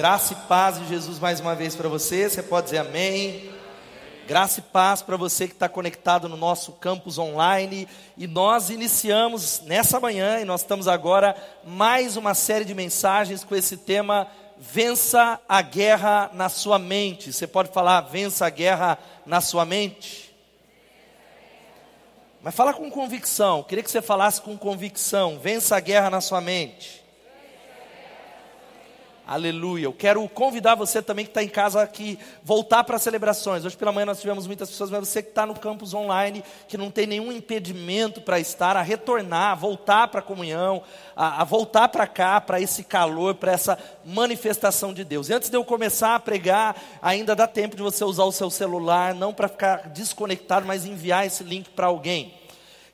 Graça e paz de Jesus mais uma vez para você. Você pode dizer amém. Graça e paz para você que está conectado no nosso campus online. E nós iniciamos nessa manhã, e nós estamos agora, mais uma série de mensagens com esse tema: Vença a guerra na sua mente. Você pode falar, vença a guerra na sua mente? Mas fala com convicção. Queria que você falasse com convicção. Vença a guerra na sua mente. Aleluia. Eu quero convidar você também que está em casa aqui, voltar para as celebrações. Hoje pela manhã nós tivemos muitas pessoas, mas você que está no campus online, que não tem nenhum impedimento para estar, a retornar, a voltar para a comunhão, a, a voltar para cá, para esse calor, para essa manifestação de Deus. E antes de eu começar a pregar, ainda dá tempo de você usar o seu celular, não para ficar desconectado, mas enviar esse link para alguém.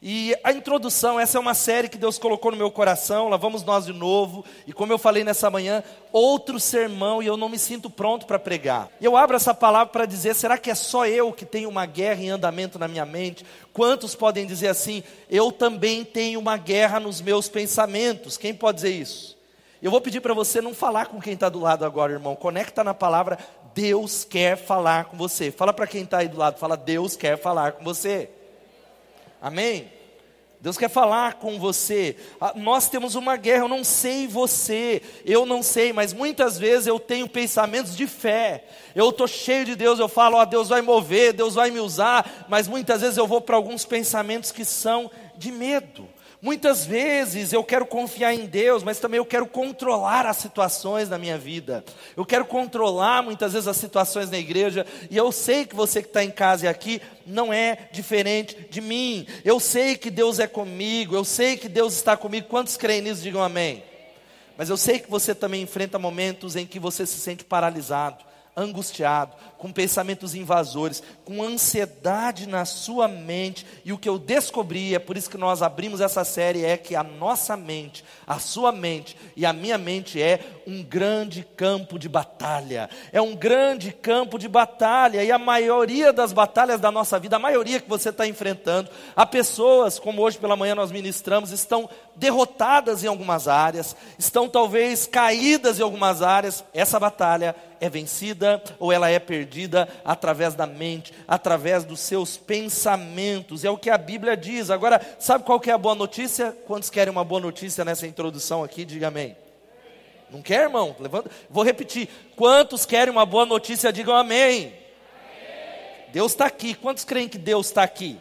E a introdução, essa é uma série que Deus colocou no meu coração, lá vamos nós de novo, e como eu falei nessa manhã, outro sermão e eu não me sinto pronto para pregar. E eu abro essa palavra para dizer: será que é só eu que tenho uma guerra em andamento na minha mente? Quantos podem dizer assim, eu também tenho uma guerra nos meus pensamentos? Quem pode dizer isso? Eu vou pedir para você não falar com quem está do lado agora, irmão, conecta na palavra, Deus quer falar com você. Fala para quem está aí do lado, fala, Deus quer falar com você. Amém? Deus quer falar com você. Ah, nós temos uma guerra, eu não sei você, eu não sei, mas muitas vezes eu tenho pensamentos de fé. Eu estou cheio de Deus, eu falo, ó, Deus vai mover, Deus vai me usar, mas muitas vezes eu vou para alguns pensamentos que são de medo. Muitas vezes eu quero confiar em Deus, mas também eu quero controlar as situações da minha vida. Eu quero controlar muitas vezes as situações na igreja, e eu sei que você que está em casa e aqui não é diferente de mim. Eu sei que Deus é comigo, eu sei que Deus está comigo. Quantos creem nisso? Digam amém. Mas eu sei que você também enfrenta momentos em que você se sente paralisado angustiado, com pensamentos invasores, com ansiedade na sua mente. E o que eu descobri, é por isso que nós abrimos essa série, é que a nossa mente, a sua mente e a minha mente é um grande campo de batalha. É um grande campo de batalha. E a maioria das batalhas da nossa vida, a maioria que você está enfrentando, há pessoas, como hoje pela manhã nós ministramos, estão derrotadas em algumas áreas, estão talvez caídas em algumas áreas. Essa batalha é vencida ou ela é perdida através da mente, através dos seus pensamentos. É o que a Bíblia diz. Agora, sabe qual que é a boa notícia? Quantos querem uma boa notícia nessa introdução aqui? Diga amém. Não quer, irmão? Levanta. Vou repetir. Quantos querem uma boa notícia? Digam amém. amém. Deus está aqui. Quantos creem que Deus está aqui?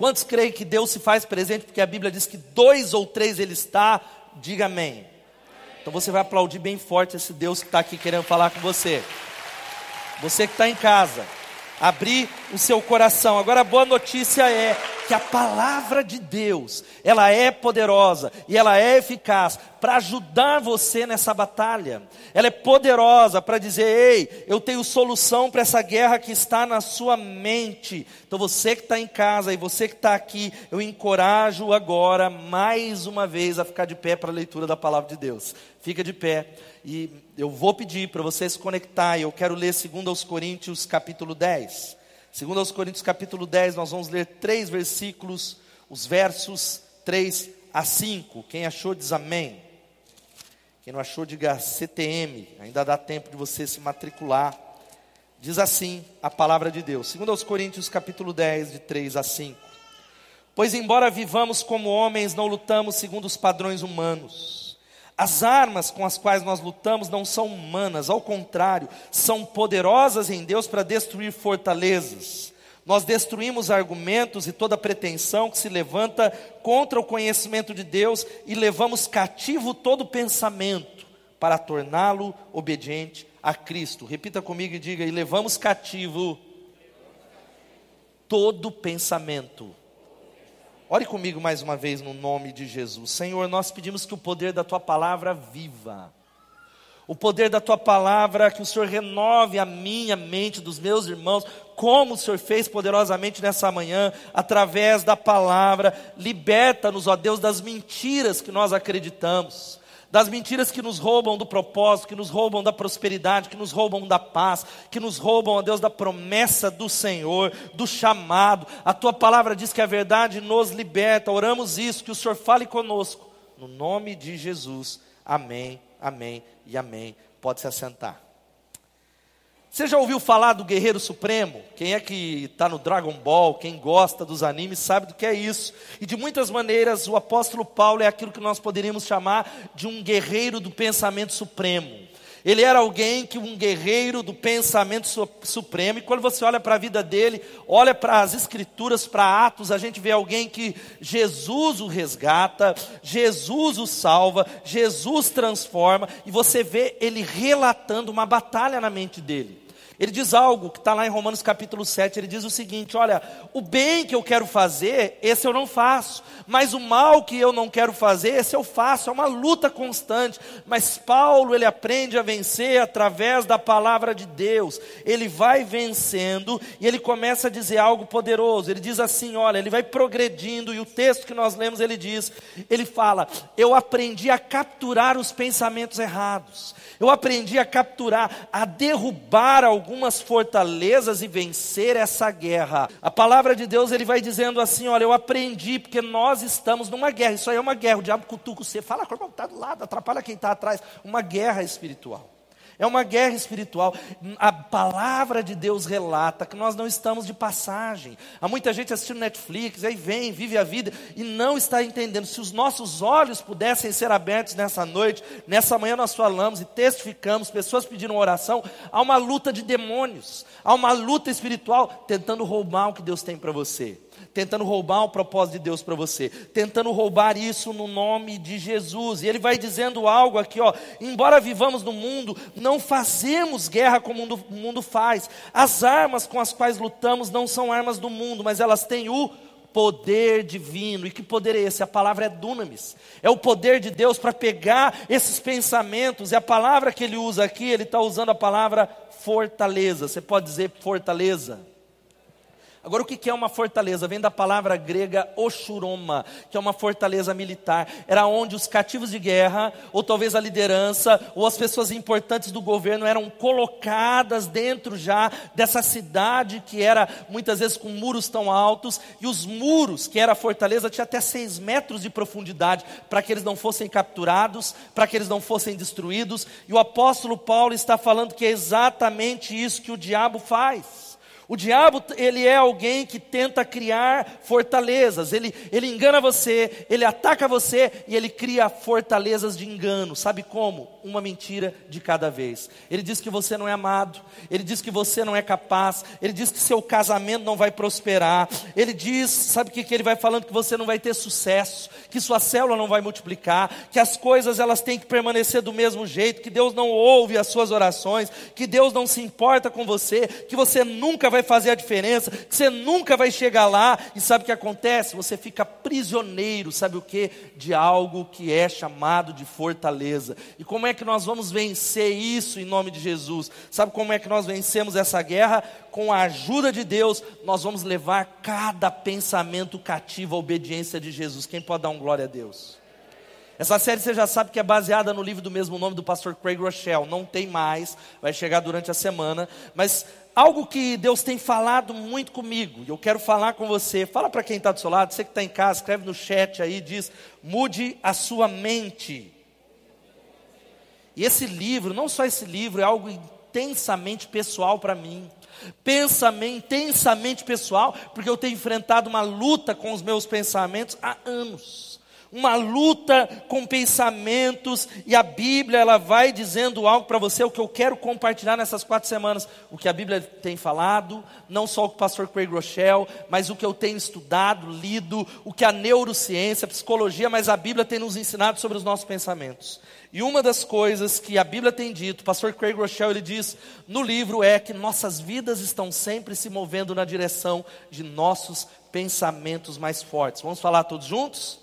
Quantos creem que Deus se faz presente? Porque a Bíblia diz que dois ou três Ele está. Diga amém. Então você vai aplaudir bem forte esse Deus que está aqui querendo falar com você. Você que está em casa, abrir o seu coração. Agora a boa notícia é que a palavra de Deus, ela é poderosa e ela é eficaz para ajudar você nessa batalha. Ela é poderosa para dizer: "Ei, eu tenho solução para essa guerra que está na sua mente". Então você que está em casa e você que está aqui, eu encorajo agora mais uma vez a ficar de pé para a leitura da palavra de Deus. Fica de pé e eu vou pedir para você se conectar. Eu quero ler 2 Coríntios capítulo 10. Segundo aos Coríntios capítulo 10, nós vamos ler três versículos, os versos 3 a 5. Quem achou diz amém. Quem não achou diga CTM, ainda dá tempo de você se matricular. Diz assim a palavra de Deus. Segundo aos Coríntios capítulo 10, de 3 a 5. Pois embora vivamos como homens, não lutamos segundo os padrões humanos. As armas com as quais nós lutamos não são humanas, ao contrário, são poderosas em Deus para destruir fortalezas. Nós destruímos argumentos e toda pretensão que se levanta contra o conhecimento de Deus e levamos cativo todo pensamento para torná-lo obediente a Cristo. Repita comigo e diga: e levamos cativo todo pensamento Ore comigo mais uma vez no nome de Jesus. Senhor, nós pedimos que o poder da tua palavra viva. O poder da tua palavra, que o Senhor renove a minha mente, dos meus irmãos, como o Senhor fez poderosamente nessa manhã, através da palavra. Liberta-nos, ó Deus, das mentiras que nós acreditamos das mentiras que nos roubam do propósito, que nos roubam da prosperidade, que nos roubam da paz, que nos roubam, ó Deus, da promessa do Senhor, do chamado. A tua palavra diz que a verdade nos liberta. Oramos isso, que o Senhor fale conosco, no nome de Jesus. Amém, amém e amém. Pode se assentar. Você já ouviu falar do Guerreiro Supremo? Quem é que está no Dragon Ball, quem gosta dos animes, sabe do que é isso. E de muitas maneiras, o apóstolo Paulo é aquilo que nós poderíamos chamar de um guerreiro do pensamento supremo. Ele era alguém que um guerreiro do pensamento supremo, e quando você olha para a vida dele, olha para as escrituras, para Atos, a gente vê alguém que Jesus o resgata, Jesus o salva, Jesus transforma, e você vê ele relatando uma batalha na mente dele. Ele diz algo que está lá em Romanos capítulo 7. Ele diz o seguinte: Olha, o bem que eu quero fazer, esse eu não faço, mas o mal que eu não quero fazer, esse eu faço. É uma luta constante. Mas Paulo, ele aprende a vencer através da palavra de Deus. Ele vai vencendo e ele começa a dizer algo poderoso. Ele diz assim: Olha, ele vai progredindo, e o texto que nós lemos, ele diz: Ele fala, eu aprendi a capturar os pensamentos errados. Eu aprendi a capturar, a derrubar algumas fortalezas e vencer essa guerra. A palavra de Deus, ele vai dizendo assim: olha, eu aprendi, porque nós estamos numa guerra. Isso aí é uma guerra. O diabo cutuca você, fala, está do lado, atrapalha quem está atrás. Uma guerra espiritual. É uma guerra espiritual. A palavra de Deus relata que nós não estamos de passagem. Há muita gente assistindo Netflix, aí vem, vive a vida e não está entendendo. Se os nossos olhos pudessem ser abertos nessa noite, nessa manhã nós falamos e testificamos, pessoas pediram oração, há uma luta de demônios, há uma luta espiritual tentando roubar o que Deus tem para você tentando roubar o propósito de Deus para você, tentando roubar isso no nome de Jesus. E ele vai dizendo algo aqui, ó, embora vivamos no mundo, não fazemos guerra como o mundo faz. As armas com as quais lutamos não são armas do mundo, mas elas têm o poder divino. E que poder é esse? A palavra é dunamis. É o poder de Deus para pegar esses pensamentos. E a palavra que ele usa aqui, ele está usando a palavra fortaleza. Você pode dizer fortaleza? Agora, o que é uma fortaleza? Vem da palavra grega oshuroma, que é uma fortaleza militar. Era onde os cativos de guerra, ou talvez a liderança, ou as pessoas importantes do governo eram colocadas dentro já dessa cidade que era muitas vezes com muros tão altos, e os muros, que era a fortaleza, tinha até seis metros de profundidade, para que eles não fossem capturados, para que eles não fossem destruídos. E o apóstolo Paulo está falando que é exatamente isso que o diabo faz. O diabo, ele é alguém que tenta criar fortalezas. Ele, ele engana você, ele ataca você e ele cria fortalezas de engano. Sabe como? Uma mentira de cada vez. Ele diz que você não é amado, ele diz que você não é capaz, ele diz que seu casamento não vai prosperar. Ele diz, sabe o que, que ele vai falando? Que você não vai ter sucesso, que sua célula não vai multiplicar, que as coisas elas têm que permanecer do mesmo jeito, que Deus não ouve as suas orações, que Deus não se importa com você, que você nunca vai vai fazer a diferença, que você nunca vai chegar lá, e sabe o que acontece? Você fica prisioneiro, sabe o que? De algo que é chamado de fortaleza. E como é que nós vamos vencer isso em nome de Jesus? Sabe como é que nós vencemos essa guerra? Com a ajuda de Deus, nós vamos levar cada pensamento cativo à obediência de Jesus. Quem pode dar um glória a Deus? Essa série você já sabe que é baseada no livro do mesmo nome do pastor Craig Rochelle. Não tem mais, vai chegar durante a semana. Mas algo que Deus tem falado muito comigo, e eu quero falar com você. Fala para quem está do seu lado, você que está em casa, escreve no chat aí, diz: mude a sua mente. E esse livro, não só esse livro, é algo intensamente pessoal para mim. Pensamento, intensamente pessoal, porque eu tenho enfrentado uma luta com os meus pensamentos há anos uma luta com pensamentos, e a Bíblia ela vai dizendo algo para você, o que eu quero compartilhar nessas quatro semanas, o que a Bíblia tem falado, não só o pastor Craig Rochelle, mas o que eu tenho estudado, lido, o que a neurociência, a psicologia, mas a Bíblia tem nos ensinado sobre os nossos pensamentos. E uma das coisas que a Bíblia tem dito, o pastor Craig Rochelle ele diz no livro é que nossas vidas estão sempre se movendo na direção de nossos pensamentos mais fortes. Vamos falar todos juntos?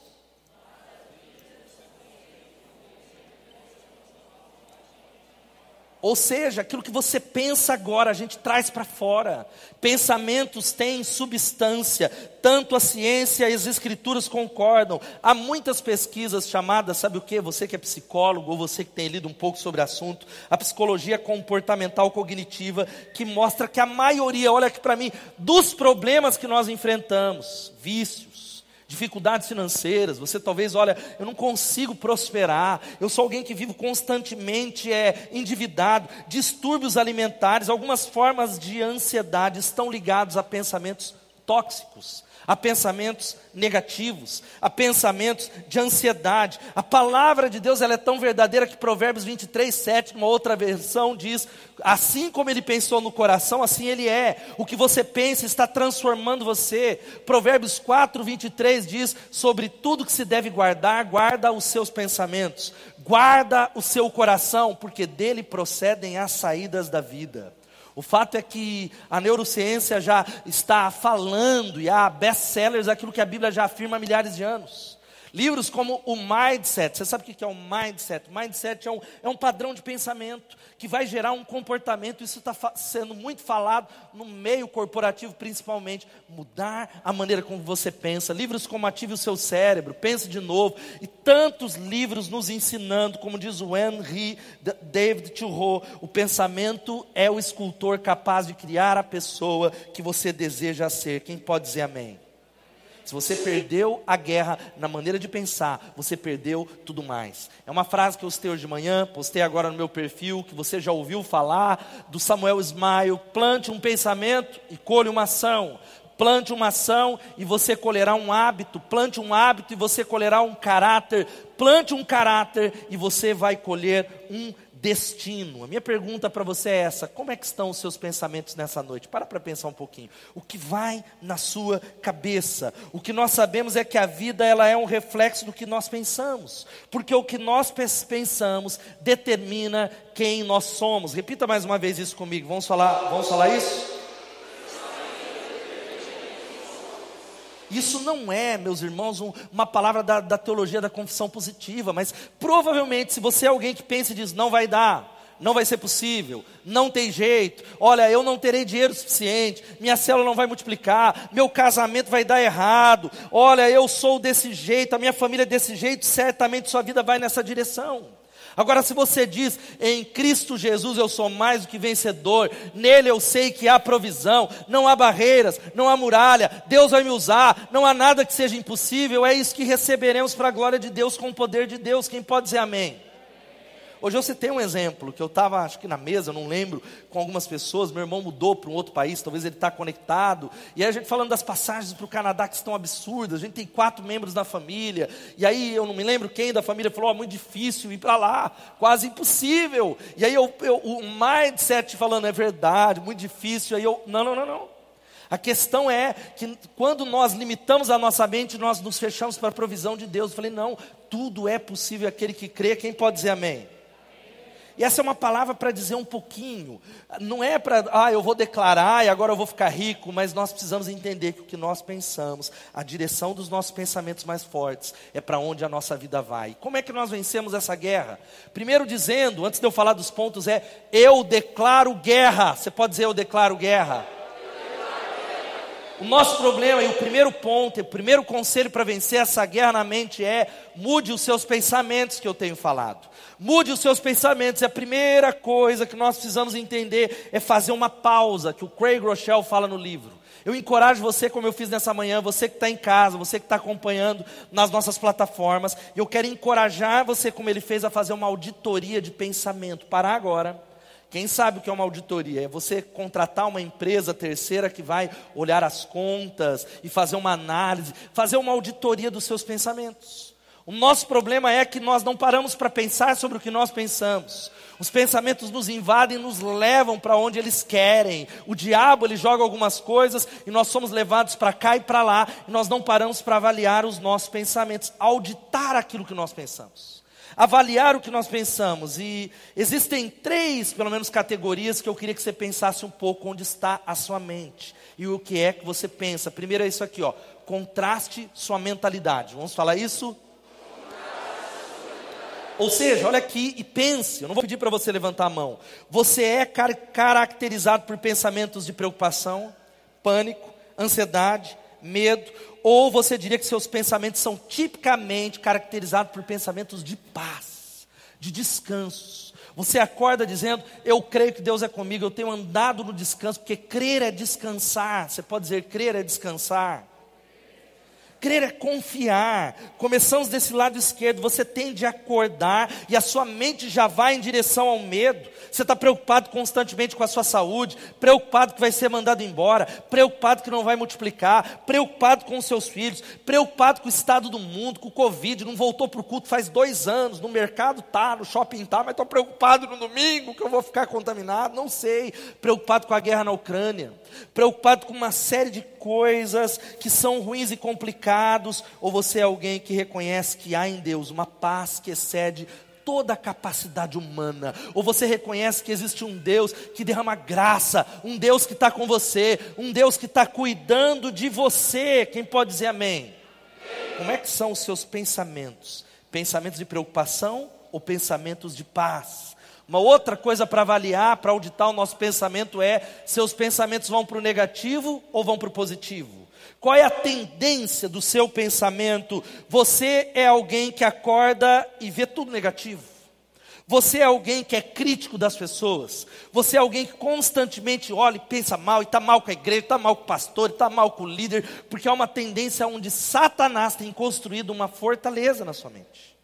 Ou seja, aquilo que você pensa agora, a gente traz para fora. Pensamentos têm substância, tanto a ciência e as escrituras concordam. Há muitas pesquisas chamadas, sabe o que? Você que é psicólogo, ou você que tem lido um pouco sobre o assunto, a psicologia comportamental cognitiva, que mostra que a maioria, olha aqui para mim, dos problemas que nós enfrentamos, vícios, dificuldades financeiras, você talvez, olha, eu não consigo prosperar, eu sou alguém que vivo constantemente é, endividado, distúrbios alimentares, algumas formas de ansiedade estão ligados a pensamentos tóxicos, a pensamentos negativos, a pensamentos de ansiedade. A palavra de Deus ela é tão verdadeira que Provérbios 23, 7, uma outra versão diz: assim como ele pensou no coração, assim ele é. O que você pensa está transformando você. Provérbios 4, 23 diz: sobre tudo que se deve guardar, guarda os seus pensamentos, guarda o seu coração, porque dele procedem as saídas da vida. O fato é que a neurociência já está falando e há best-sellers, aquilo que a Bíblia já afirma há milhares de anos. Livros como o Mindset, você sabe o que é o Mindset? Mindset é um, é um padrão de pensamento que vai gerar um comportamento, isso está sendo muito falado no meio corporativo principalmente, mudar a maneira como você pensa. Livros como Ative o Seu Cérebro, Pense de Novo, e tantos livros nos ensinando, como diz o Henry David Thoreau, o pensamento é o escultor capaz de criar a pessoa que você deseja ser. Quem pode dizer amém? Se você perdeu a guerra na maneira de pensar, você perdeu tudo mais. É uma frase que eu citei hoje de manhã, postei agora no meu perfil, que você já ouviu falar, do Samuel Ismael: plante um pensamento e colhe uma ação. Plante uma ação e você colherá um hábito. Plante um hábito e você colherá um caráter. Plante um caráter e você vai colher um destino. A minha pergunta para você é essa: como é que estão os seus pensamentos nessa noite? Para para pensar um pouquinho. O que vai na sua cabeça? O que nós sabemos é que a vida ela é um reflexo do que nós pensamos, porque o que nós pensamos determina quem nós somos. Repita mais uma vez isso comigo. Vamos falar, vamos falar isso? Isso não é, meus irmãos, um, uma palavra da, da teologia da confissão positiva, mas provavelmente, se você é alguém que pensa e diz, não vai dar, não vai ser possível, não tem jeito, olha, eu não terei dinheiro suficiente, minha célula não vai multiplicar, meu casamento vai dar errado, olha, eu sou desse jeito, a minha família é desse jeito, certamente sua vida vai nessa direção. Agora, se você diz, em Cristo Jesus eu sou mais do que vencedor, nele eu sei que há provisão, não há barreiras, não há muralha, Deus vai me usar, não há nada que seja impossível, é isso que receberemos para a glória de Deus com o poder de Deus. Quem pode dizer amém? Hoje eu citei um exemplo, que eu estava, acho que na mesa, não lembro, com algumas pessoas, meu irmão mudou para um outro país, talvez ele está conectado, e aí a gente falando das passagens para o Canadá que estão absurdas, a gente tem quatro membros da família, e aí eu não me lembro quem da família falou, oh, muito difícil ir para lá, quase impossível, e aí eu, eu, o mindset falando, é verdade, muito difícil, aí eu, não, não, não, não, a questão é que quando nós limitamos a nossa mente, nós nos fechamos para a provisão de Deus. Eu falei, não, tudo é possível aquele que crê. Quem pode dizer amém? E essa é uma palavra para dizer um pouquinho. Não é para, ah, eu vou declarar e agora eu vou ficar rico, mas nós precisamos entender que o que nós pensamos, a direção dos nossos pensamentos mais fortes, é para onde a nossa vida vai. Como é que nós vencemos essa guerra? Primeiro dizendo, antes de eu falar dos pontos, é eu declaro guerra. Você pode dizer eu declaro guerra? O nosso problema, e o primeiro ponto, o primeiro conselho para vencer essa guerra na mente é mude os seus pensamentos que eu tenho falado. Mude os seus pensamentos. E a primeira coisa que nós precisamos entender é fazer uma pausa, que o Craig Rochelle fala no livro. Eu encorajo você, como eu fiz nessa manhã, você que está em casa, você que está acompanhando nas nossas plataformas, eu quero encorajar você, como ele fez, a fazer uma auditoria de pensamento. Parar agora. Quem sabe o que é uma auditoria? É você contratar uma empresa terceira que vai olhar as contas e fazer uma análise, fazer uma auditoria dos seus pensamentos. O nosso problema é que nós não paramos para pensar sobre o que nós pensamos. Os pensamentos nos invadem, nos levam para onde eles querem. O diabo ele joga algumas coisas e nós somos levados para cá e para lá e nós não paramos para avaliar os nossos pensamentos, auditar aquilo que nós pensamos. Avaliar o que nós pensamos e existem três, pelo menos, categorias que eu queria que você pensasse um pouco onde está a sua mente e o que é que você pensa. Primeiro é isso aqui, ó, contraste sua mentalidade. Vamos falar isso? Ou seja, olha aqui e pense, eu não vou pedir para você levantar a mão. Você é car caracterizado por pensamentos de preocupação, pânico, ansiedade, medo, ou você diria que seus pensamentos são tipicamente caracterizados por pensamentos de paz, de descanso. Você acorda dizendo: Eu creio que Deus é comigo, eu tenho andado no descanso, porque crer é descansar. Você pode dizer: crer é descansar. Crer é confiar. Começamos desse lado esquerdo. Você tende a acordar e a sua mente já vai em direção ao medo. Você está preocupado constantemente com a sua saúde, preocupado que vai ser mandado embora, preocupado que não vai multiplicar, preocupado com os seus filhos, preocupado com o estado do mundo, com o Covid. Não voltou para o culto faz dois anos. No mercado tá, no shopping tá, mas estou preocupado no domingo que eu vou ficar contaminado. Não sei. Preocupado com a guerra na Ucrânia, preocupado com uma série de coisas que são ruins e complicados, ou você é alguém que reconhece que há em Deus uma paz que excede toda a capacidade humana, ou você reconhece que existe um Deus que derrama graça, um Deus que está com você, um Deus que está cuidando de você. Quem pode dizer amém? Como é que são os seus pensamentos? Pensamentos de preocupação ou pensamentos de paz? Uma outra coisa para avaliar, para auditar o nosso pensamento é: seus pensamentos vão para o negativo ou vão para o positivo? Qual é a tendência do seu pensamento? Você é alguém que acorda e vê tudo negativo. Você é alguém que é crítico das pessoas. Você é alguém que constantemente olha e pensa mal, e está mal com a igreja, está mal com o pastor, está mal com o líder, porque há uma tendência onde Satanás tem construído uma fortaleza na sua mente.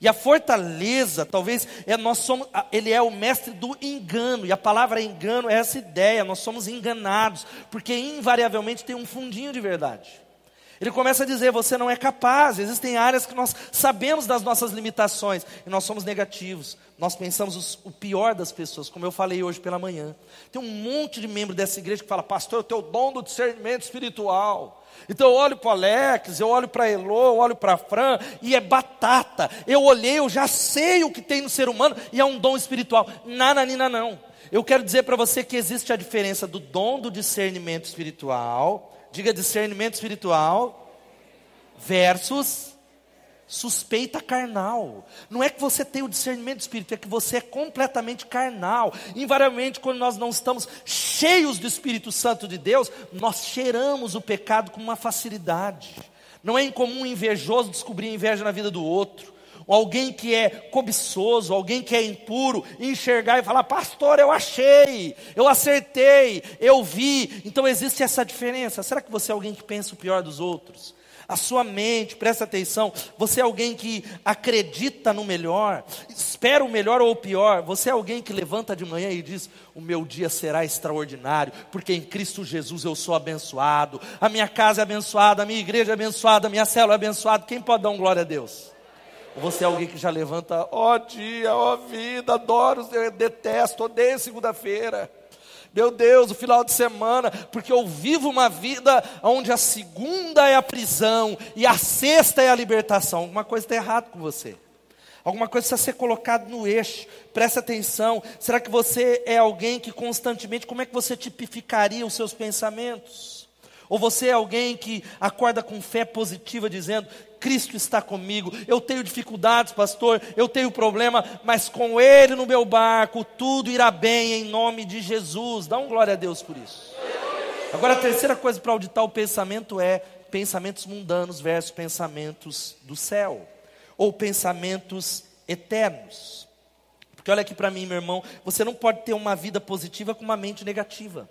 E a fortaleza, talvez, é nós somos, ele é o mestre do engano, e a palavra engano é essa ideia, nós somos enganados, porque invariavelmente tem um fundinho de verdade. Ele começa a dizer: você não é capaz. Existem áreas que nós sabemos das nossas limitações e nós somos negativos. Nós pensamos os, o pior das pessoas, como eu falei hoje pela manhã. Tem um monte de membro dessa igreja que fala: Pastor, eu tenho o dom do discernimento espiritual. Então eu olho para o Alex, eu olho para Elô, eu olho para Fran, e é batata. Eu olhei, eu já sei o que tem no ser humano, e é um dom espiritual. Nananina não. Eu quero dizer para você que existe a diferença do dom do discernimento espiritual, diga discernimento espiritual, versus suspeita carnal. Não é que você tem o discernimento do espírito, é que você é completamente carnal. Invariavelmente, quando nós não estamos cheios do Espírito Santo de Deus, nós cheiramos o pecado com uma facilidade. Não é incomum um invejoso descobrir inveja na vida do outro. Ou alguém que é cobiçoso, alguém que é impuro, enxergar e falar: Pastor, eu achei, eu acertei, eu vi. Então existe essa diferença. Será que você é alguém que pensa o pior dos outros? A sua mente, presta atenção, você é alguém que acredita no melhor, espera o melhor ou o pior, você é alguém que levanta de manhã e diz: O meu dia será extraordinário, porque em Cristo Jesus eu sou abençoado, a minha casa é abençoada, a minha igreja é abençoada, a minha célula é abençoada. Quem pode dar um glória a Deus? Ou você é alguém que já levanta, ó oh, dia, ó oh, vida, adoro, detesto, odeio segunda-feira. Meu Deus, o final de semana, porque eu vivo uma vida onde a segunda é a prisão e a sexta é a libertação. Alguma coisa está errada com você. Alguma coisa precisa ser colocada no eixo. Presta atenção. Será que você é alguém que constantemente, como é que você tipificaria os seus pensamentos? Ou você é alguém que acorda com fé positiva, dizendo: Cristo está comigo. Eu tenho dificuldades, pastor, eu tenho problema, mas com Ele no meu barco, tudo irá bem em nome de Jesus. Dá um glória a Deus por isso. Agora, a terceira coisa para auditar o pensamento é pensamentos mundanos versus pensamentos do céu, ou pensamentos eternos. Porque olha aqui para mim, meu irmão, você não pode ter uma vida positiva com uma mente negativa.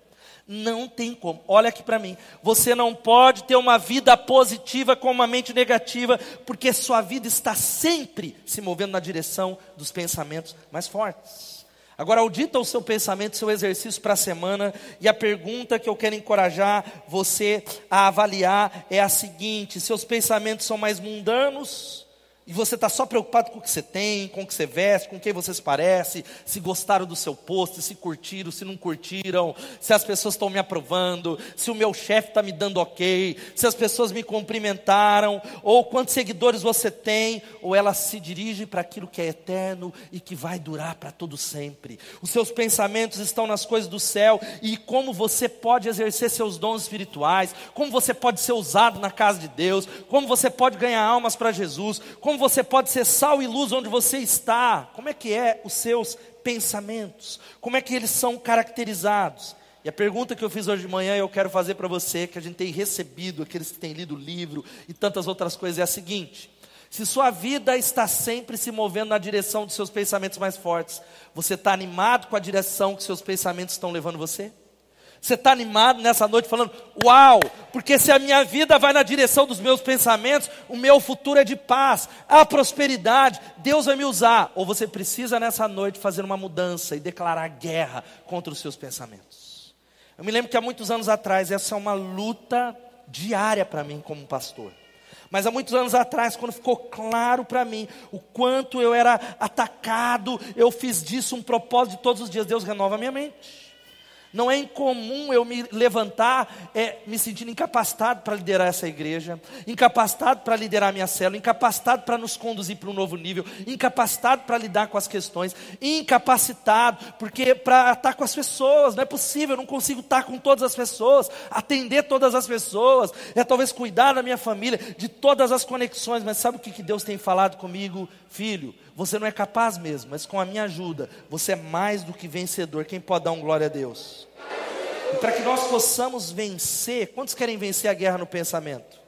Não tem como. Olha aqui para mim. Você não pode ter uma vida positiva com uma mente negativa, porque sua vida está sempre se movendo na direção dos pensamentos mais fortes. Agora, audita o seu pensamento, seu exercício para a semana, e a pergunta que eu quero encorajar você a avaliar é a seguinte: seus pensamentos são mais mundanos e você está só preocupado com o que você tem, com o que você veste, com quem você se parece, se gostaram do seu post, se curtiram, se não curtiram, se as pessoas estão me aprovando, se o meu chefe está me dando ok, se as pessoas me cumprimentaram, ou quantos seguidores você tem, ou ela se dirige para aquilo que é eterno e que vai durar para todo sempre. Os seus pensamentos estão nas coisas do céu e como você pode exercer seus dons espirituais, como você pode ser usado na casa de Deus, como você pode ganhar almas para Jesus, como como você pode ser sal e luz onde você está? Como é que é os seus pensamentos? Como é que eles são caracterizados? E a pergunta que eu fiz hoje de manhã eu quero fazer para você, que a gente tem recebido, aqueles que têm lido o livro e tantas outras coisas, é a seguinte: se sua vida está sempre se movendo na direção dos seus pensamentos mais fortes, você está animado com a direção que seus pensamentos estão levando você? Você está animado nessa noite falando, uau, porque se a minha vida vai na direção dos meus pensamentos, o meu futuro é de paz, há prosperidade, Deus vai me usar. Ou você precisa nessa noite fazer uma mudança e declarar guerra contra os seus pensamentos. Eu me lembro que há muitos anos atrás, essa é uma luta diária para mim como pastor. Mas há muitos anos atrás, quando ficou claro para mim o quanto eu era atacado, eu fiz disso um propósito de todos os dias. Deus renova a minha mente. Não é incomum eu me levantar é, me sentindo incapacitado para liderar essa igreja, incapacitado para liderar minha célula, incapacitado para nos conduzir para um novo nível, incapacitado para lidar com as questões, incapacitado porque para estar com as pessoas, não é possível, eu não consigo estar com todas as pessoas, atender todas as pessoas, é talvez cuidar da minha família, de todas as conexões, mas sabe o que, que Deus tem falado comigo? Filho, você não é capaz mesmo, mas com a minha ajuda, você é mais do que vencedor. Quem pode dar um glória a Deus? E para que nós possamos vencer, quantos querem vencer a guerra no pensamento?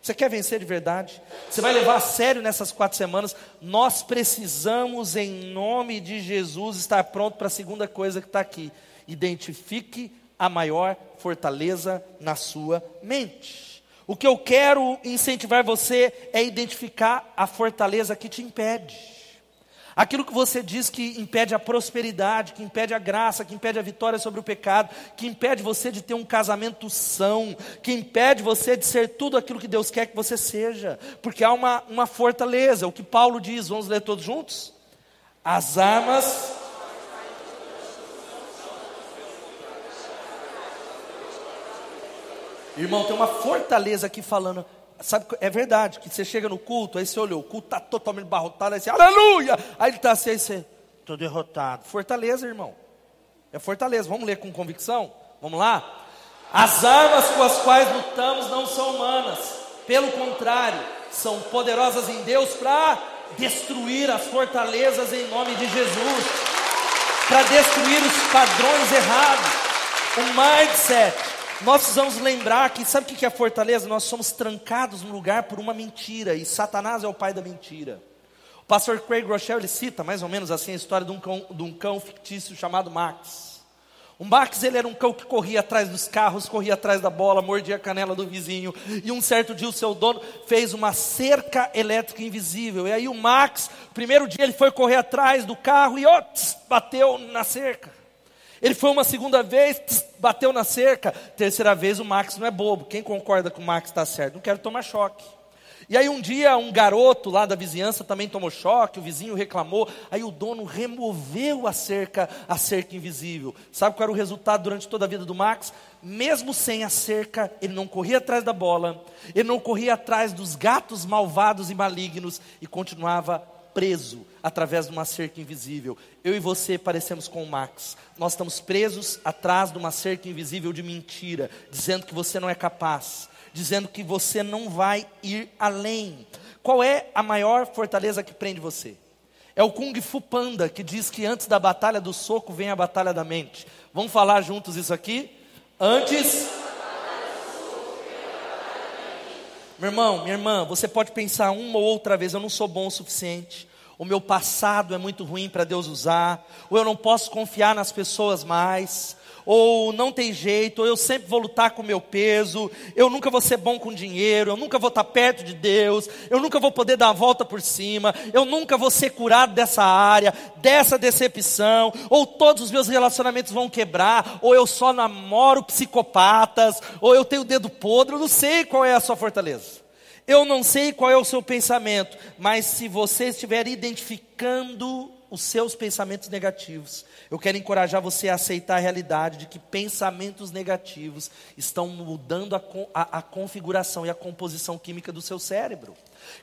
Você quer vencer de verdade? Você vai levar a sério nessas quatro semanas? Nós precisamos, em nome de Jesus, estar pronto para a segunda coisa que está aqui. Identifique a maior fortaleza na sua mente. O que eu quero incentivar você é identificar a fortaleza que te impede. Aquilo que você diz que impede a prosperidade, que impede a graça, que impede a vitória sobre o pecado, que impede você de ter um casamento são, que impede você de ser tudo aquilo que Deus quer que você seja, porque há uma, uma fortaleza, o que Paulo diz, vamos ler todos juntos? As armas Irmão, tem uma fortaleza aqui falando. Sabe, é verdade que você chega no culto, aí você olhou, o culto está totalmente barrotado, aí você, aleluia! Aí ele está assim, aí você, estou derrotado. Fortaleza, irmão. É fortaleza. Vamos ler com convicção? Vamos lá? As armas com as quais lutamos não são humanas, pelo contrário, são poderosas em Deus para destruir as fortalezas em nome de Jesus, para destruir os padrões errados, o mindset, nós precisamos lembrar que, sabe o que é fortaleza? Nós somos trancados no lugar por uma mentira, e Satanás é o pai da mentira. O pastor Craig Rochelle ele cita mais ou menos assim a história de um cão, de um cão fictício chamado Max. O Max ele era um cão que corria atrás dos carros, corria atrás da bola, mordia a canela do vizinho. E um certo dia o seu dono fez uma cerca elétrica invisível. E aí o Max, primeiro dia ele foi correr atrás do carro e ó, bateu na cerca. Ele foi uma segunda vez, bateu na cerca. Terceira vez, o Max não é bobo. Quem concorda com o Max está certo? Não quero tomar choque. E aí um dia um garoto lá da vizinhança também tomou choque, o vizinho reclamou, aí o dono removeu a cerca, a cerca invisível. Sabe qual era o resultado durante toda a vida do Max? Mesmo sem a cerca, ele não corria atrás da bola, ele não corria atrás dos gatos malvados e malignos e continuava preso através de uma cerca invisível. Eu e você parecemos com o Max. Nós estamos presos atrás de uma cerca invisível de mentira, dizendo que você não é capaz, dizendo que você não vai ir além. Qual é a maior fortaleza que prende você? É o Kung Fu Panda que diz que antes da batalha do soco vem a batalha da mente. Vamos falar juntos isso aqui? Antes. Meu irmão, minha irmã, você pode pensar uma ou outra vez: eu não sou bom o suficiente, o meu passado é muito ruim para Deus usar, ou eu não posso confiar nas pessoas mais, ou não tem jeito, ou eu sempre vou lutar com o meu peso, eu nunca vou ser bom com dinheiro, eu nunca vou estar perto de Deus, eu nunca vou poder dar a volta por cima, eu nunca vou ser curado dessa área, dessa decepção, ou todos os meus relacionamentos vão quebrar, ou eu só namoro psicopatas, ou eu tenho o dedo podre, eu não sei qual é a sua fortaleza. Eu não sei qual é o seu pensamento, mas se você estiver identificando os seus pensamentos negativos, eu quero encorajar você a aceitar a realidade de que pensamentos negativos estão mudando a, a, a configuração e a composição química do seu cérebro.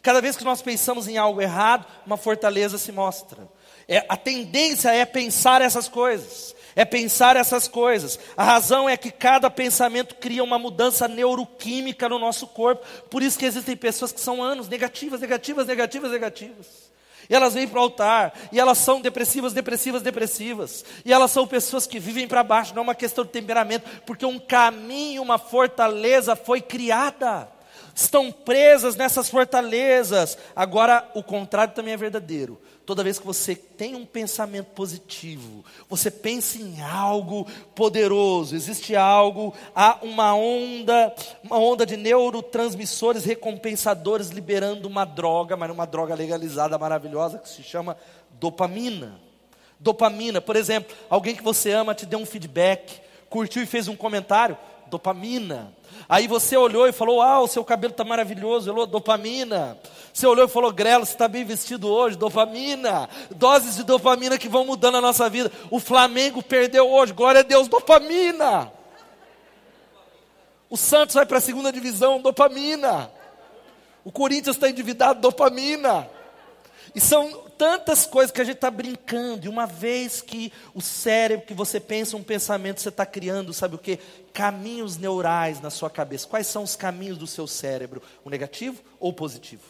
Cada vez que nós pensamos em algo errado, uma fortaleza se mostra. É, a tendência é pensar essas coisas é pensar essas coisas. A razão é que cada pensamento cria uma mudança neuroquímica no nosso corpo. Por isso que existem pessoas que são anos negativas, negativas, negativas, negativas. E elas vêm para o altar, e elas são depressivas, depressivas, depressivas. E elas são pessoas que vivem para baixo, não é uma questão de temperamento, porque um caminho, uma fortaleza foi criada. estão presas nessas fortalezas. Agora, o contrário também é verdadeiro. Toda vez que você tem um pensamento positivo, você pensa em algo poderoso, existe algo, há uma onda, uma onda de neurotransmissores recompensadores liberando uma droga, mas uma droga legalizada maravilhosa que se chama dopamina. Dopamina, por exemplo, alguém que você ama te deu um feedback, curtiu e fez um comentário, dopamina. Aí você olhou e falou: Ah, o seu cabelo está maravilhoso, dopamina. Você olhou e falou: Grelo, você está bem vestido hoje, dopamina. Doses de dopamina que vão mudando a nossa vida. O Flamengo perdeu hoje, glória a Deus, dopamina. O Santos vai para a segunda divisão, dopamina. O Corinthians está endividado, dopamina. E são tantas coisas que a gente está brincando, e uma vez que o cérebro, que você pensa um pensamento, você está criando, sabe o que? Caminhos neurais na sua cabeça. Quais são os caminhos do seu cérebro? O negativo ou o positivo?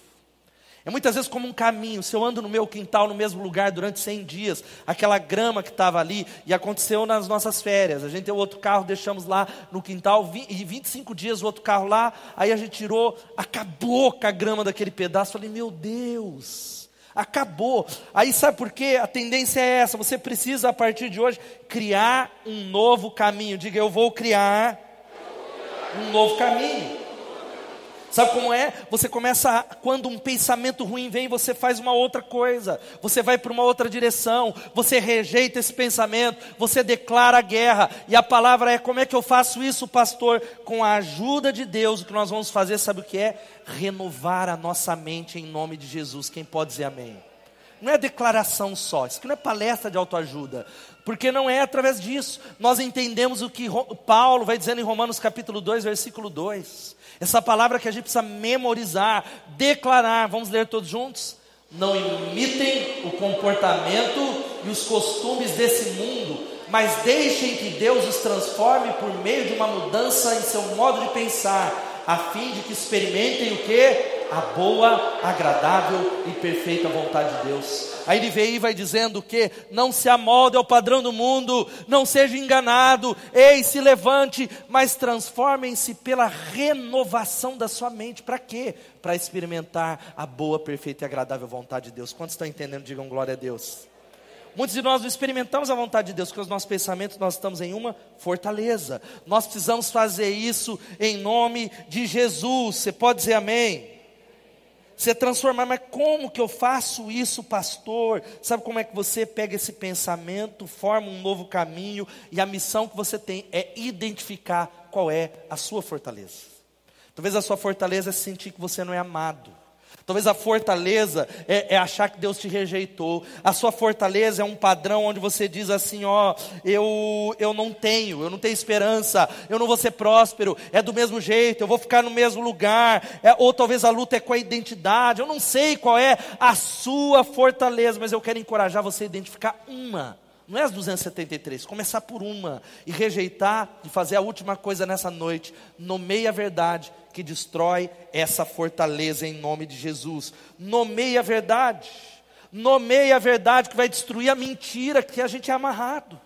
É muitas vezes como um caminho. Se eu ando no meu quintal, no mesmo lugar, durante 100 dias, aquela grama que estava ali, e aconteceu nas nossas férias. A gente tem outro carro, deixamos lá no quintal, e 25 dias o outro carro lá, aí a gente tirou, acabou com a grama daquele pedaço. Falei, meu Deus. Acabou. Aí sabe por quê? A tendência é essa. Você precisa, a partir de hoje, criar um novo caminho. Diga, eu vou criar um novo caminho. Sabe como é? Você começa, quando um pensamento ruim vem, você faz uma outra coisa, você vai para uma outra direção, você rejeita esse pensamento, você declara a guerra, e a palavra é: como é que eu faço isso, pastor? Com a ajuda de Deus, o que nós vamos fazer, sabe o que é? Renovar a nossa mente em nome de Jesus. Quem pode dizer amém? Não é declaração só, isso não é palestra de autoajuda, porque não é através disso. Nós entendemos o que Paulo vai dizendo em Romanos capítulo 2, versículo 2. Essa palavra que a gente precisa memorizar, declarar. Vamos ler todos juntos? Não imitem o comportamento e os costumes desse mundo, mas deixem que Deus os transforme por meio de uma mudança em seu modo de pensar, a fim de que experimentem o que? a boa, agradável e perfeita vontade de Deus. Vem e vai dizendo que não se amolde ao padrão do mundo, não seja enganado, ei, se levante, mas transformem-se pela renovação da sua mente. Para quê? Para experimentar a boa, perfeita e agradável vontade de Deus. Quantos estão entendendo? Digam glória a Deus. Muitos de nós não experimentamos a vontade de Deus, porque os nossos pensamentos nós estamos em uma fortaleza. Nós precisamos fazer isso em nome de Jesus. Você pode dizer amém? Você transformar, mas como que eu faço isso, pastor? Sabe como é que você pega esse pensamento, forma um novo caminho, e a missão que você tem é identificar qual é a sua fortaleza. Talvez a sua fortaleza é sentir que você não é amado. Talvez a fortaleza é, é, achar que Deus te rejeitou. A sua fortaleza é um padrão onde você diz assim: ó, eu, eu não tenho, eu não tenho esperança, eu não vou ser próspero, é do mesmo jeito, eu vou ficar no mesmo lugar. É, ou talvez a luta é com a identidade. Eu não sei qual é a sua fortaleza, mas eu quero encorajar você a identificar uma não é as 273, começar por uma e rejeitar e fazer a última coisa nessa noite. Nomeie a verdade que destrói essa fortaleza em nome de Jesus. Nomeie a verdade. Nomeie a verdade que vai destruir a mentira que a gente é amarrado.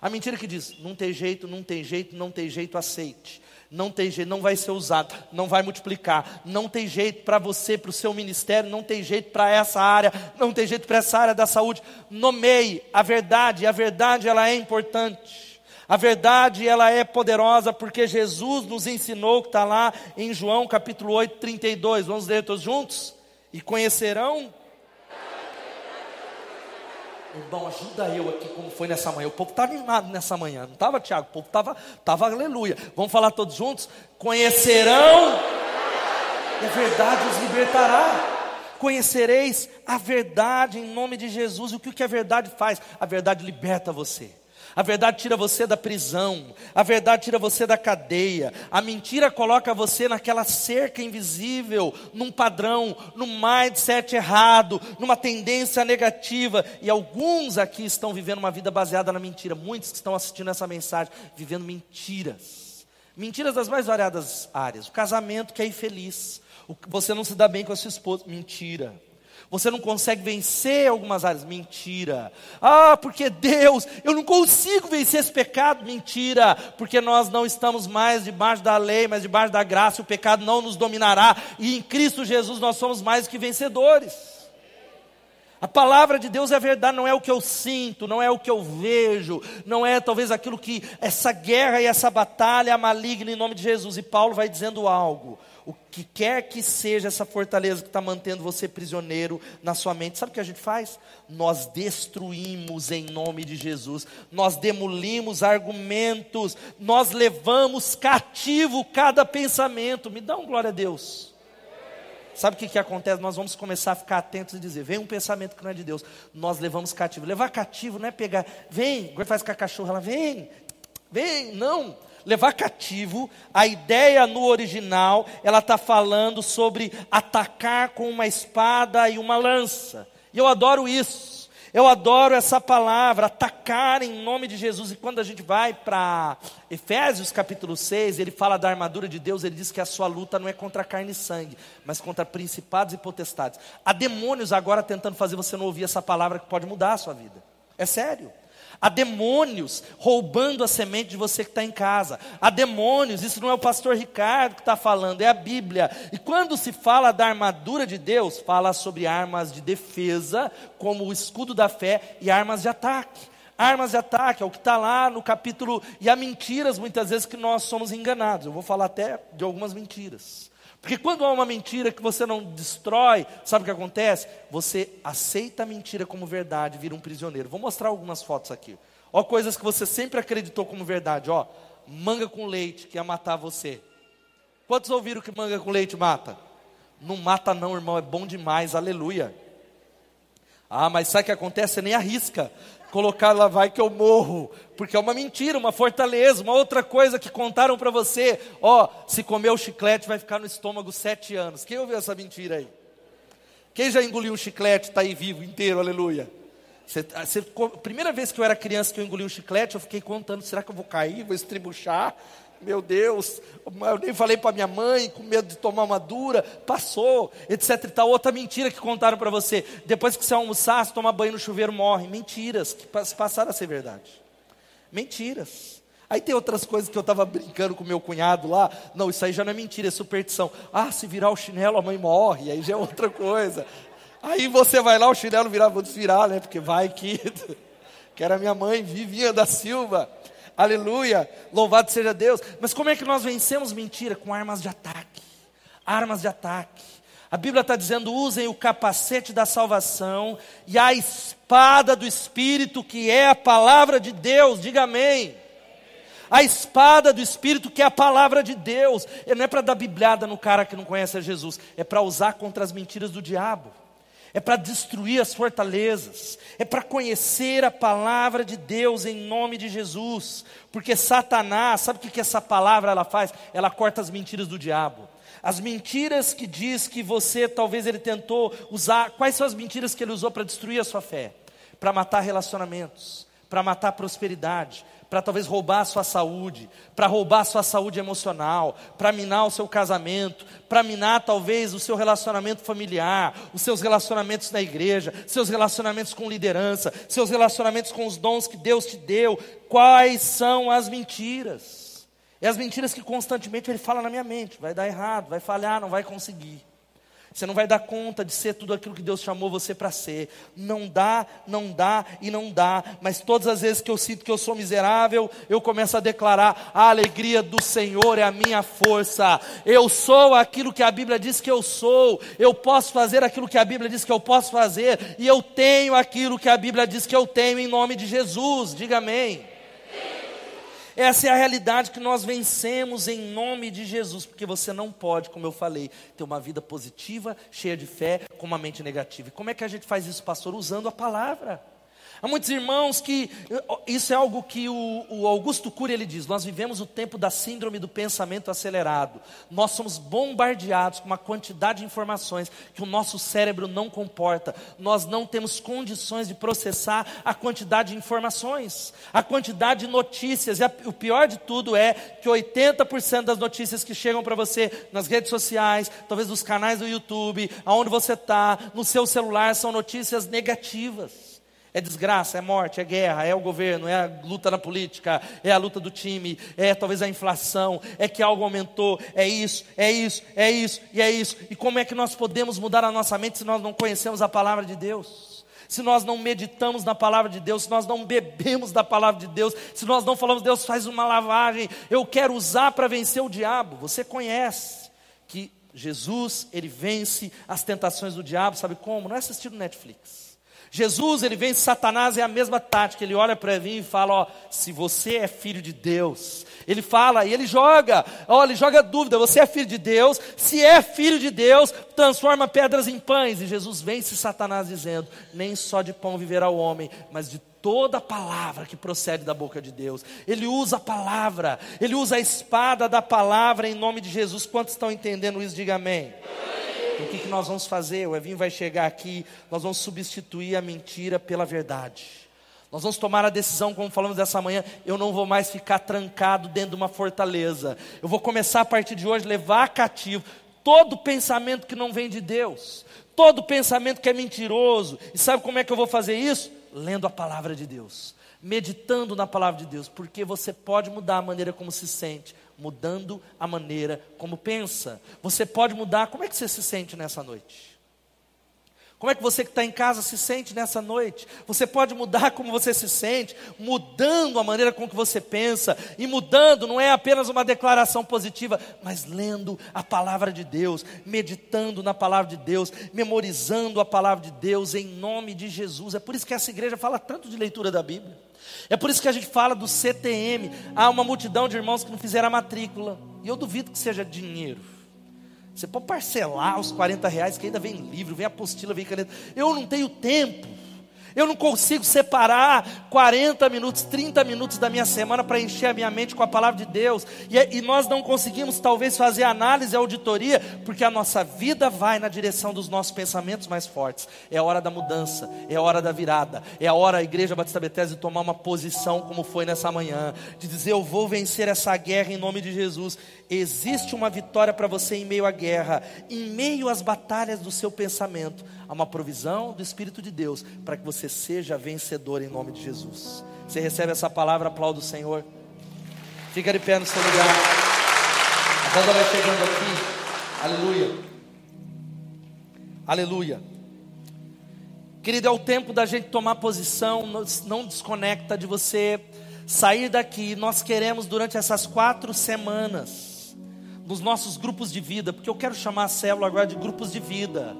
A mentira que diz: não tem jeito, não tem jeito, não tem jeito, aceite não tem jeito, não vai ser usado, não vai multiplicar, não tem jeito para você, para o seu ministério, não tem jeito para essa área, não tem jeito para essa área da saúde. Nomeie a verdade, a verdade ela é importante. A verdade ela é poderosa porque Jesus nos ensinou que está lá em João capítulo 8, 32. Vamos ler todos juntos? E conhecerão Irmão, ajuda eu aqui como foi nessa manhã. O povo estava animado nessa manhã, não estava, Tiago? O povo estava, estava aleluia. Vamos falar todos juntos? Conhecerão, e a verdade os libertará. Conhecereis a verdade em nome de Jesus. E o que a verdade faz? A verdade liberta você. A verdade tira você da prisão, a verdade tira você da cadeia, a mentira coloca você naquela cerca invisível, num padrão, num mindset errado, numa tendência negativa. E alguns aqui estão vivendo uma vida baseada na mentira, muitos que estão assistindo essa mensagem, vivendo mentiras. Mentiras das mais variadas áreas. O casamento que é infeliz, você não se dá bem com a sua esposa, mentira. Você não consegue vencer algumas áreas. Mentira. Ah, porque Deus, eu não consigo vencer esse pecado. Mentira. Porque nós não estamos mais debaixo da lei, mas debaixo da graça. O pecado não nos dominará. E em Cristo Jesus nós somos mais que vencedores. A palavra de Deus é verdade, não é o que eu sinto, não é o que eu vejo, não é talvez aquilo que essa guerra e essa batalha maligna em nome de Jesus. E Paulo vai dizendo algo o que quer que seja essa fortaleza que está mantendo você prisioneiro na sua mente, sabe o que a gente faz? Nós destruímos em nome de Jesus, nós demolimos argumentos, nós levamos cativo cada pensamento. Me dá um glória a Deus. Sabe o que, que acontece? Nós vamos começar a ficar atentos e dizer: vem um pensamento que não é de Deus, nós levamos cativo. Levar cativo não é pegar, vem, faz com a cachorra, ela vem, vem, não levar cativo, a ideia no original, ela está falando sobre atacar com uma espada e uma lança. E eu adoro isso. Eu adoro essa palavra, atacar em nome de Jesus. E quando a gente vai para Efésios capítulo 6, ele fala da armadura de Deus, ele diz que a sua luta não é contra carne e sangue, mas contra principados e potestades. Há demônios agora tentando fazer você não ouvir essa palavra que pode mudar a sua vida. É sério. Há demônios roubando a semente de você que está em casa. Há demônios, isso não é o pastor Ricardo que está falando, é a Bíblia. E quando se fala da armadura de Deus, fala sobre armas de defesa, como o escudo da fé, e armas de ataque. Armas de ataque, é o que está lá no capítulo. E há mentiras muitas vezes que nós somos enganados. Eu vou falar até de algumas mentiras. Porque quando há uma mentira que você não destrói, sabe o que acontece? Você aceita a mentira como verdade, vira um prisioneiro. Vou mostrar algumas fotos aqui. Ó, coisas que você sempre acreditou como verdade. Ó, manga com leite que ia matar você. Quantos ouviram que manga com leite mata? Não mata não, irmão, é bom demais, aleluia. Ah, mas sabe o que acontece? Você nem arrisca colocar lá vai que eu morro, porque é uma mentira, uma fortaleza, uma outra coisa que contaram para você, ó, se comer o chiclete vai ficar no estômago sete anos. Quem ouviu essa mentira aí? Quem já engoliu um chiclete está aí vivo inteiro, aleluia. Você, você, primeira vez que eu era criança que eu engoli um chiclete, eu fiquei contando, será que eu vou cair, vou estribuchar? Meu Deus, eu nem falei para minha mãe, com medo de tomar uma dura, passou, etc e tal. Outra mentira que contaram para você, depois que você almoçar, se tomar banho no chuveiro, morre. Mentiras, que passaram a ser verdade. Mentiras. Aí tem outras coisas que eu estava brincando com meu cunhado lá. Não, isso aí já não é mentira, é superstição. Ah, se virar o chinelo, a mãe morre, aí já é outra coisa. Aí você vai lá, o chinelo virar, vou desvirar, né? Porque vai que. que era minha mãe, Vivinha da Silva aleluia, louvado seja Deus. Mas como é que nós vencemos mentira? Com armas de ataque. Armas de ataque. A Bíblia está dizendo: usem o capacete da salvação e a espada do Espírito, que é a palavra de Deus. Diga amém. A espada do Espírito, que é a palavra de Deus. E não é para dar bibliada no cara que não conhece a Jesus, é para usar contra as mentiras do diabo é para destruir as fortalezas, é para conhecer a palavra de Deus em nome de Jesus, porque Satanás, sabe o que, que essa palavra ela faz? Ela corta as mentiras do diabo. As mentiras que diz que você, talvez ele tentou usar, quais são as mentiras que ele usou para destruir a sua fé? Para matar relacionamentos, para matar prosperidade, para talvez roubar a sua saúde, para roubar a sua saúde emocional, para minar o seu casamento, para minar talvez o seu relacionamento familiar, os seus relacionamentos na igreja, seus relacionamentos com liderança, seus relacionamentos com os dons que Deus te deu. Quais são as mentiras? É as mentiras que constantemente ele fala na minha mente: vai dar errado, vai falhar, não vai conseguir. Você não vai dar conta de ser tudo aquilo que Deus chamou você para ser. Não dá, não dá e não dá. Mas todas as vezes que eu sinto que eu sou miserável, eu começo a declarar: a alegria do Senhor é a minha força. Eu sou aquilo que a Bíblia diz que eu sou. Eu posso fazer aquilo que a Bíblia diz que eu posso fazer. E eu tenho aquilo que a Bíblia diz que eu tenho em nome de Jesus. Diga amém. Essa é a realidade que nós vencemos em nome de Jesus, porque você não pode, como eu falei, ter uma vida positiva, cheia de fé, com uma mente negativa. E como é que a gente faz isso, pastor? Usando a palavra. Há muitos irmãos que, isso é algo que o, o, Augusto Cury ele diz, nós vivemos o tempo da síndrome do pensamento acelerado. Nós somos bombardeados com uma quantidade de informações que o nosso cérebro não comporta. Nós não temos condições de processar a quantidade de informações, a quantidade de notícias. E a, o pior de tudo é que 80% das notícias que chegam para você nas redes sociais, talvez nos canais do YouTube, aonde você está, no seu celular, são notícias negativas. É desgraça, é morte, é guerra, é o governo, é a luta na política, é a luta do time, é talvez a inflação, é que algo aumentou, é isso, é isso, é isso e é isso. E como é que nós podemos mudar a nossa mente se nós não conhecemos a palavra de Deus? Se nós não meditamos na palavra de Deus, se nós não bebemos da palavra de Deus, se nós não falamos, Deus faz uma lavagem, eu quero usar para vencer o diabo. Você conhece que Jesus, ele vence as tentações do diabo, sabe como? Não é assistindo Netflix. Jesus, ele vence Satanás, é a mesma tática. Ele olha para mim e fala: Ó, se você é filho de Deus, ele fala e ele joga, ó, ele joga dúvida: você é filho de Deus? Se é filho de Deus, transforma pedras em pães. E Jesus vence Satanás dizendo: Nem só de pão viverá o homem, mas de toda palavra que procede da boca de Deus. Ele usa a palavra, ele usa a espada da palavra em nome de Jesus. Quantos estão entendendo isso? Diga amém. O que, que nós vamos fazer? O Evinho vai chegar aqui, nós vamos substituir a mentira pela verdade. Nós vamos tomar a decisão, como falamos dessa manhã, eu não vou mais ficar trancado dentro de uma fortaleza. Eu vou começar a partir de hoje levar cativo todo pensamento que não vem de Deus, todo pensamento que é mentiroso. E sabe como é que eu vou fazer isso? Lendo a palavra de Deus, meditando na palavra de Deus, porque você pode mudar a maneira como se sente, mudando a maneira como pensa. Você pode mudar. Como é que você se sente nessa noite? Como é que você que está em casa se sente nessa noite? Você pode mudar como você se sente, mudando a maneira com que você pensa, e mudando não é apenas uma declaração positiva, mas lendo a palavra de Deus, meditando na palavra de Deus, memorizando a palavra de Deus em nome de Jesus. É por isso que essa igreja fala tanto de leitura da Bíblia. É por isso que a gente fala do CTM. Há uma multidão de irmãos que não fizeram a matrícula. E eu duvido que seja dinheiro. Você pode parcelar os 40 reais, que ainda vem livro, vem apostila, vem caneta. Eu não tenho tempo. Eu não consigo separar 40 minutos, 30 minutos da minha semana para encher a minha mente com a palavra de Deus. E, e, nós não conseguimos, talvez, fazer análise, auditoria, porque a nossa vida vai na direção dos nossos pensamentos mais fortes. É hora da mudança, é hora da virada, é a hora, a Igreja Batista Bethesda, tomar uma posição, como foi nessa manhã, de dizer: Eu vou vencer essa guerra em nome de Jesus. Existe uma vitória para você em meio à guerra, em meio às batalhas do seu pensamento há uma provisão do Espírito de Deus para que você seja vencedor em nome de Jesus. Você recebe essa palavra, aplauda o Senhor. Fica de pé no seu lugar. A banda vai chegando aqui. Aleluia. Aleluia. Querido, é o tempo da gente tomar posição, não desconecta de você sair daqui. Nós queremos, durante essas quatro semanas, nos nossos grupos de vida, porque eu quero chamar a célula agora de grupos de vida.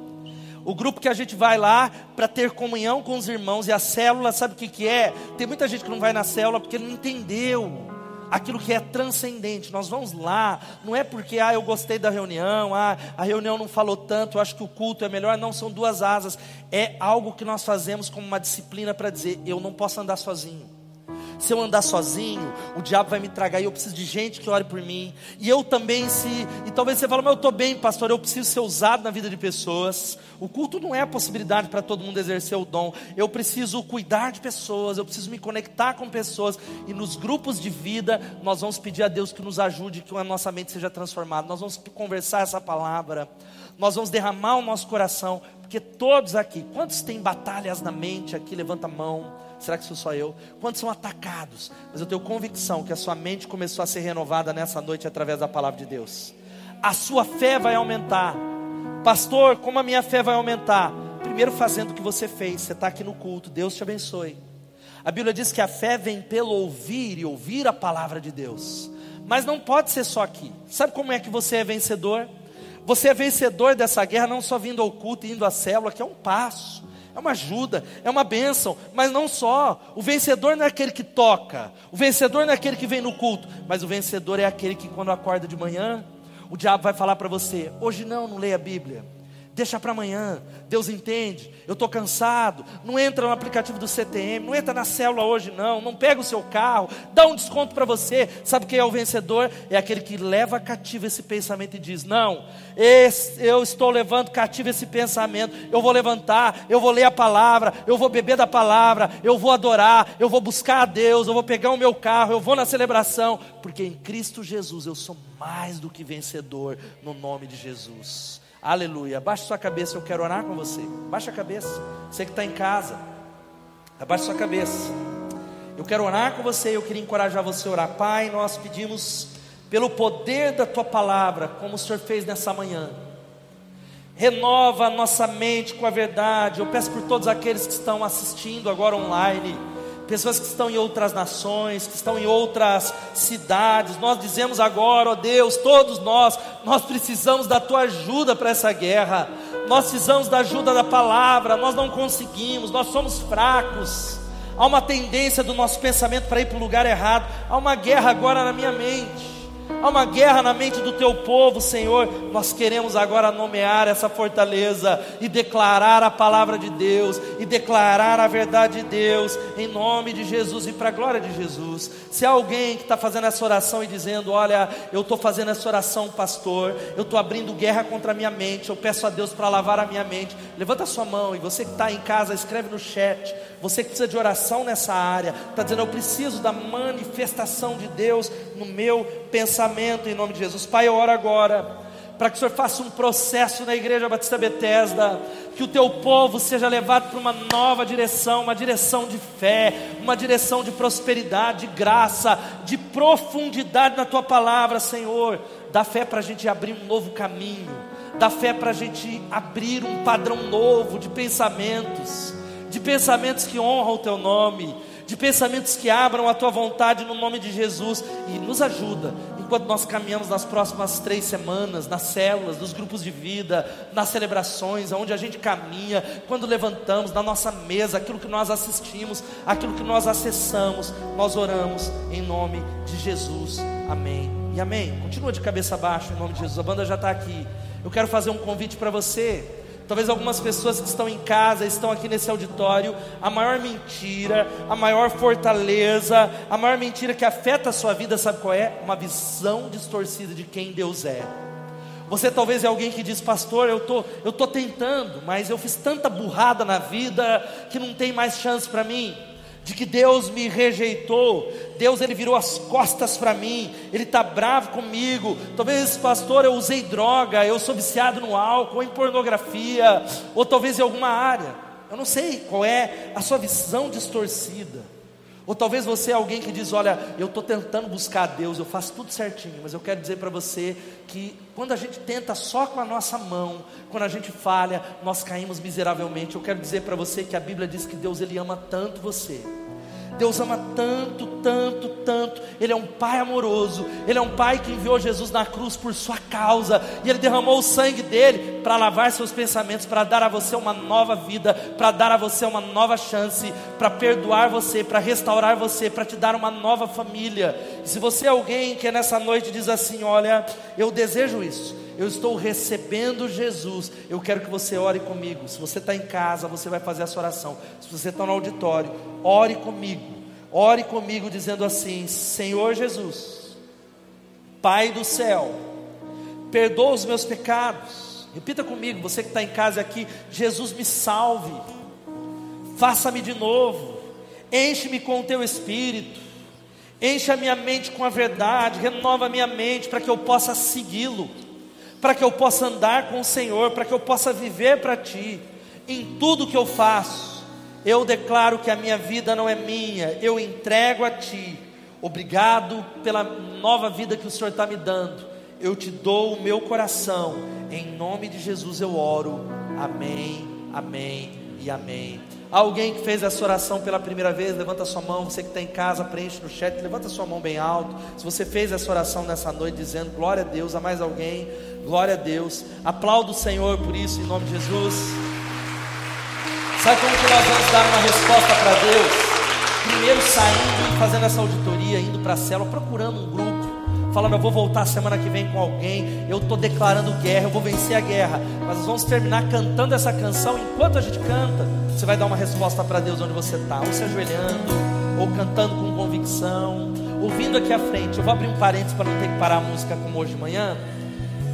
O grupo que a gente vai lá para ter comunhão com os irmãos e a célula, sabe o que, que é? Tem muita gente que não vai na célula porque não entendeu aquilo que é transcendente. Nós vamos lá, não é porque ah, eu gostei da reunião, ah, a reunião não falou tanto, eu acho que o culto é melhor. Não, são duas asas. É algo que nós fazemos como uma disciplina para dizer: eu não posso andar sozinho. Se eu andar sozinho, o diabo vai me tragar e eu preciso de gente que ore por mim. E eu também, se. E talvez você fale, mas eu estou bem, pastor, eu preciso ser usado na vida de pessoas. O culto não é a possibilidade para todo mundo exercer o dom. Eu preciso cuidar de pessoas, eu preciso me conectar com pessoas. E nos grupos de vida, nós vamos pedir a Deus que nos ajude, que a nossa mente seja transformada. Nós vamos conversar essa palavra. Nós vamos derramar o nosso coração. Porque todos aqui, quantos têm batalhas na mente aqui? Levanta a mão. Será que sou só eu? Quantos são atacados? Mas eu tenho convicção que a sua mente começou a ser renovada nessa noite através da palavra de Deus. A sua fé vai aumentar. Pastor, como a minha fé vai aumentar? Primeiro fazendo o que você fez. Você está aqui no culto. Deus te abençoe. A Bíblia diz que a fé vem pelo ouvir e ouvir a palavra de Deus. Mas não pode ser só aqui. Sabe como é que você é vencedor? Você é vencedor dessa guerra não só vindo ao culto e indo à célula, que é um passo é uma ajuda, é uma bênção, mas não só. O vencedor não é aquele que toca, o vencedor não é aquele que vem no culto, mas o vencedor é aquele que, quando acorda de manhã, o diabo vai falar para você: hoje não, não leia a Bíblia. Deixa para amanhã. Deus entende. Eu estou cansado. Não entra no aplicativo do CTM. Não entra na célula hoje, não. Não pega o seu carro. Dá um desconto para você. Sabe quem é o vencedor? É aquele que leva cativo esse pensamento e diz: Não, esse, eu estou levando cativo esse pensamento. Eu vou levantar. Eu vou ler a palavra. Eu vou beber da palavra. Eu vou adorar. Eu vou buscar a Deus. Eu vou pegar o meu carro. Eu vou na celebração. Porque em Cristo Jesus eu sou mais do que vencedor. No nome de Jesus. Aleluia. Abaixa sua cabeça, eu quero orar com você. Baixa a cabeça. Você que está em casa, abaixa sua cabeça. Eu quero orar com você, eu queria encorajar você a orar. Pai, nós pedimos pelo poder da tua palavra, como o Senhor fez nessa manhã. Renova a nossa mente com a verdade. Eu peço por todos aqueles que estão assistindo agora online pessoas que estão em outras nações, que estão em outras cidades. Nós dizemos agora, ó Deus, todos nós, nós precisamos da tua ajuda para essa guerra. Nós precisamos da ajuda da palavra. Nós não conseguimos, nós somos fracos. Há uma tendência do nosso pensamento para ir para o lugar errado. Há uma guerra agora na minha mente. Há uma guerra na mente do teu povo, Senhor. Nós queremos agora nomear essa fortaleza e declarar a palavra de Deus e declarar a verdade de Deus em nome de Jesus e para a glória de Jesus. Se há alguém que está fazendo essa oração e dizendo: Olha, eu estou fazendo essa oração, pastor, eu estou abrindo guerra contra a minha mente, eu peço a Deus para lavar a minha mente. Levanta a sua mão e você que está em casa, escreve no chat. Você que precisa de oração nessa área, está dizendo: Eu preciso da manifestação de Deus no meu pensamento, em nome de Jesus. Pai, eu oro agora para que o Senhor faça um processo na Igreja Batista Betesda, que o teu povo seja levado para uma nova direção, uma direção de fé, uma direção de prosperidade, de graça, de profundidade na tua palavra, Senhor. Dá fé para a gente abrir um novo caminho, dá fé para a gente abrir um padrão novo de pensamentos, de pensamentos que honram o teu nome de pensamentos que abram a tua vontade no nome de Jesus e nos ajuda enquanto nós caminhamos nas próximas três semanas, nas células, nos grupos de vida, nas celebrações, onde a gente caminha, quando levantamos, na nossa mesa, aquilo que nós assistimos, aquilo que nós acessamos, nós oramos em nome de Jesus. Amém. E amém. Continua de cabeça baixa em nome de Jesus. A banda já está aqui. Eu quero fazer um convite para você. Talvez algumas pessoas que estão em casa, estão aqui nesse auditório, a maior mentira, a maior fortaleza, a maior mentira que afeta a sua vida, sabe qual é? Uma visão distorcida de quem Deus é. Você talvez é alguém que diz, pastor, eu tô, eu tô tentando, mas eu fiz tanta burrada na vida que não tem mais chance para mim de que Deus me rejeitou, Deus ele virou as costas para mim, ele está bravo comigo. Talvez, pastor, eu usei droga, eu sou viciado no álcool, ou em pornografia, ou talvez em alguma área. Eu não sei qual é a sua visão distorcida. Ou talvez você é alguém que diz: Olha, eu estou tentando buscar a Deus, eu faço tudo certinho, mas eu quero dizer para você que quando a gente tenta só com a nossa mão, quando a gente falha, nós caímos miseravelmente. Eu quero dizer para você que a Bíblia diz que Deus ele ama tanto você Deus ama tanto, tanto, tanto. Ele é um pai amoroso. Ele é um pai que enviou Jesus na cruz por sua causa. E ele derramou o sangue dele para lavar seus pensamentos, para dar a você uma nova vida, para dar a você uma nova chance, para perdoar você, para restaurar você, para te dar uma nova família. Se você é alguém que nessa noite diz assim: Olha, eu desejo isso eu estou recebendo Jesus. Eu quero que você ore comigo. Se você está em casa, você vai fazer essa oração. Se você está no auditório, ore comigo. Ore comigo dizendo assim: Senhor Jesus, Pai do céu, perdoa os meus pecados. Repita comigo, você que está em casa aqui: Jesus me salve, faça-me de novo, enche-me com o teu espírito, enche a minha mente com a verdade, renova a minha mente para que eu possa segui-lo para que eu possa andar com o Senhor, para que eu possa viver para Ti. Em tudo que eu faço, eu declaro que a minha vida não é minha, eu entrego a Ti. Obrigado pela nova vida que o Senhor está me dando. Eu te dou o meu coração. Em nome de Jesus eu oro. Amém, amém e amém. Alguém que fez essa oração pela primeira vez, levanta sua mão. Você que está em casa, preenche no chat, levanta sua mão bem alto. Se você fez essa oração nessa noite, dizendo glória a Deus, a mais alguém, glória a Deus. Aplaudo o Senhor por isso, em nome de Jesus. Sabe como que nós vamos dar uma resposta para Deus? Primeiro saindo e fazendo essa auditoria, indo para a célula, procurando um grupo falando, eu vou voltar semana que vem com alguém, eu estou declarando guerra, eu vou vencer a guerra. Mas nós vamos terminar cantando essa canção. Enquanto a gente canta, você vai dar uma resposta para Deus onde você está, ou se ajoelhando, ou cantando com convicção, ouvindo aqui à frente. Eu vou abrir um parênteses para não ter que parar a música como hoje de manhã.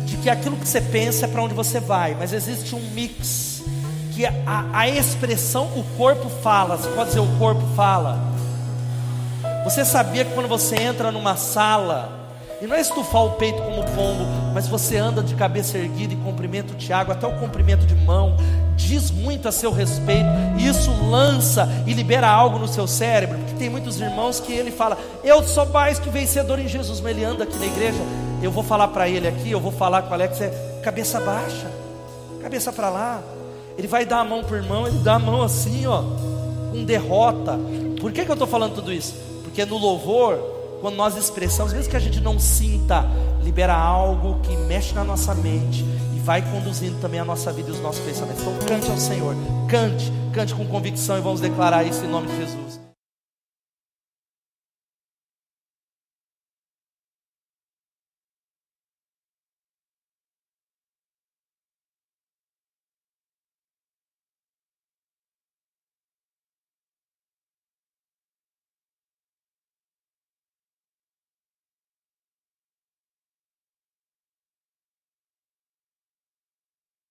De que aquilo que você pensa é para onde você vai, mas existe um mix que a, a expressão o corpo fala, você pode dizer o corpo fala. Você sabia que quando você entra numa sala, e não é estufar o peito como pombo, mas você anda de cabeça erguida e cumprimenta o Tiago, até o cumprimento de mão, diz muito a seu respeito, e isso lança e libera algo no seu cérebro, porque tem muitos irmãos que ele fala, eu sou mais que vencedor em Jesus, mas ele anda aqui na igreja, eu vou falar para ele aqui, eu vou falar com o Alex, é cabeça baixa, cabeça para lá, ele vai dar a mão para o irmão, ele dá a mão assim, ó, com derrota, por que, que eu estou falando tudo isso? Porque no louvor, quando nós expressamos, mesmo que a gente não sinta, libera algo que mexe na nossa mente e vai conduzindo também a nossa vida e os nossos pensamentos. Então cante ao Senhor, cante, cante com convicção e vamos declarar isso em nome de Jesus.